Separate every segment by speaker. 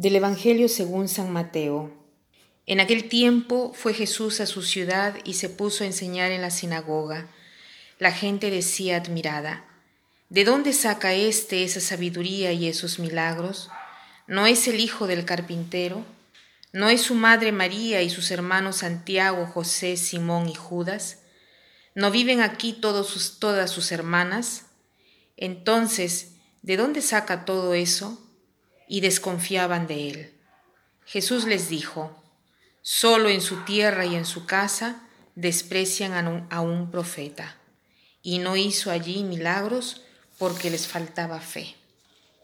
Speaker 1: Del Evangelio según San Mateo. En aquel tiempo fue Jesús a su ciudad y se puso a enseñar en la sinagoga. La gente decía admirada, ¿de dónde saca éste esa sabiduría y esos milagros? ¿No es el hijo del carpintero? ¿No es su madre María y sus hermanos Santiago, José, Simón y Judas? ¿No viven aquí todas sus hermanas? Entonces, ¿de dónde saca todo eso? Y desconfiaban de él. Jesús les dijo, solo en su tierra y en su casa desprecian a un, profeta, y no hizo allí milagros porque les faltaba fe.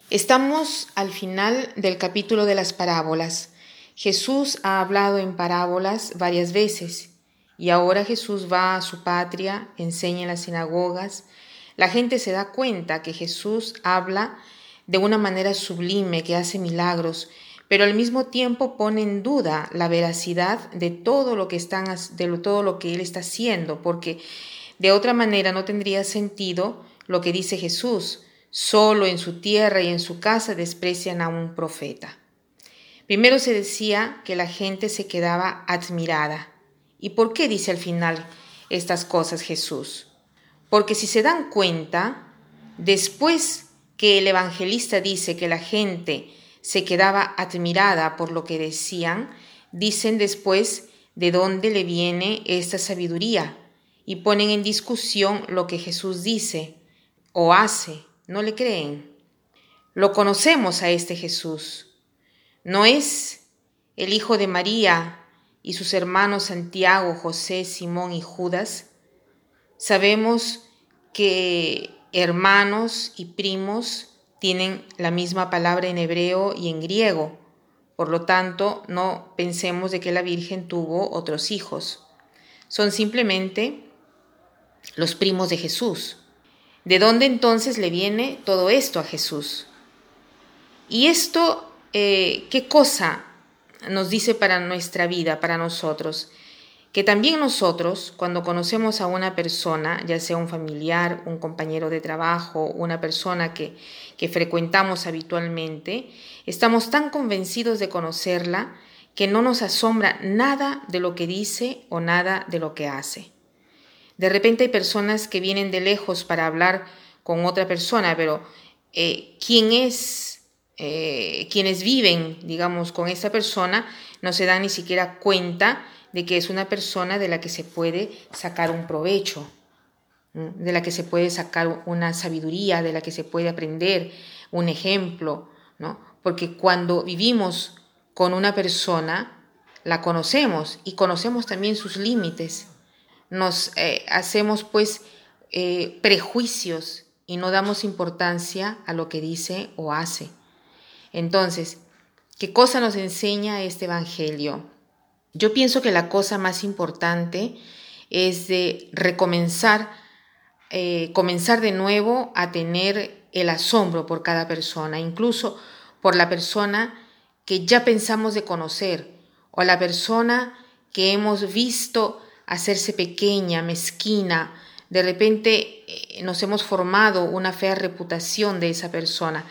Speaker 1: Estamos al final del capítulo de las parábolas. Jesús ha hablado en parábolas varias veces y ahora Jesús va a su patria, enseña en las sinagogas. La gente se da cuenta que Jesús habla de una manera sublime que hace milagros, pero al mismo tiempo pone en duda la veracidad de todo lo que están de todo lo que él está haciendo, porque de otra manera no tendría sentido lo que dice Jesús, solo en su tierra y en su casa desprecian a un profeta. Primero se decía que la gente se quedaba admirada. ¿Y por qué dice al final estas cosas Jesús? Porque si se dan cuenta, después que el evangelista dice que la gente se quedaba admirada por lo que decían, dicen después de dónde le viene esta sabiduría y ponen en discusión lo que Jesús dice o hace. ¿No le creen? Lo conocemos a este Jesús. No es el hijo de María y sus hermanos Santiago, José, Simón y Judas. Sabemos que hermanos y primos tienen la misma palabra en hebreo y en griego. Por lo tanto, no pensemos de que la Virgen tuvo otros hijos. Son simplemente los primos de Jesús. ¿De dónde entonces le viene todo esto a Jesús? Y esto, eh, ¿qué cosa nos dice para nuestra vida, para nosotros? Que también nosotros, cuando conocemos a una persona, ya sea un familiar, un compañero de trabajo, una persona que, que frecuentamos habitualmente, estamos tan convencidos de conocerla que no nos asombra nada de lo que dice o nada de lo que hace. De repente hay personas que vienen de lejos para hablar con otra persona, pero eh, quién es, eh, quienes viven, digamos, con esa persona, no se dan ni siquiera cuenta de que es una persona de la que se puede sacar un provecho, de la que se puede sacar una sabiduría, de la que se puede aprender un ejemplo, ¿no? Porque cuando vivimos con una persona, la conocemos y conocemos también sus límites. Nos eh, hacemos pues eh, prejuicios y no damos importancia a lo que dice o hace. Entonces, ¿qué cosa nos enseña este Evangelio? Yo pienso que la cosa más importante es de recomenzar, eh, comenzar de nuevo a tener el asombro por cada persona, incluso por la persona que ya pensamos de conocer o la persona que hemos visto hacerse pequeña, mezquina, de repente eh, nos hemos formado una fea reputación de esa persona.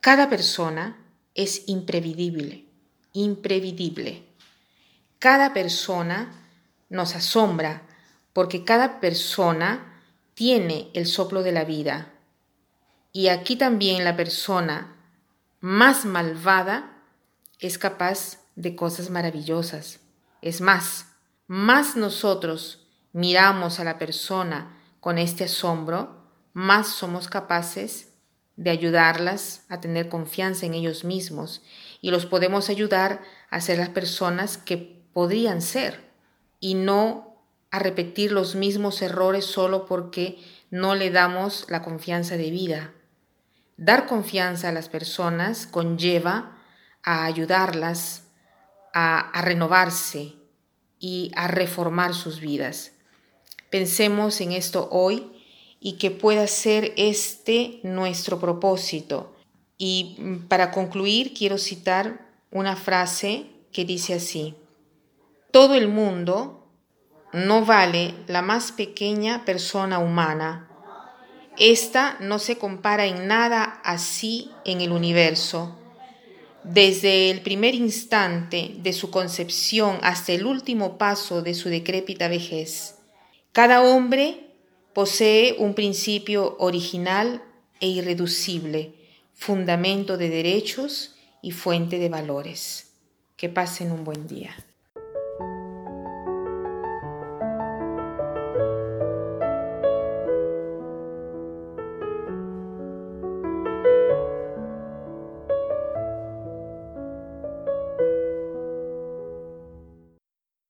Speaker 1: Cada persona es imprevisible, imprevisible. Cada persona nos asombra porque cada persona tiene el soplo de la vida. Y aquí también la persona más malvada es capaz de cosas maravillosas. Es más, más nosotros miramos a la persona con este asombro, más somos capaces de ayudarlas a tener confianza en ellos mismos y los podemos ayudar a ser las personas que podrían ser y no a repetir los mismos errores solo porque no le damos la confianza de vida. Dar confianza a las personas conlleva a ayudarlas a, a renovarse y a reformar sus vidas. Pensemos en esto hoy y que pueda ser este nuestro propósito. Y para concluir quiero citar una frase que dice así, todo el mundo no vale la más pequeña persona humana. Esta no se compara en nada así en el universo. desde el primer instante de su concepción hasta el último paso de su decrépita vejez. Cada hombre posee un principio original e irreducible, fundamento de derechos y fuente de valores. Que pasen un buen día.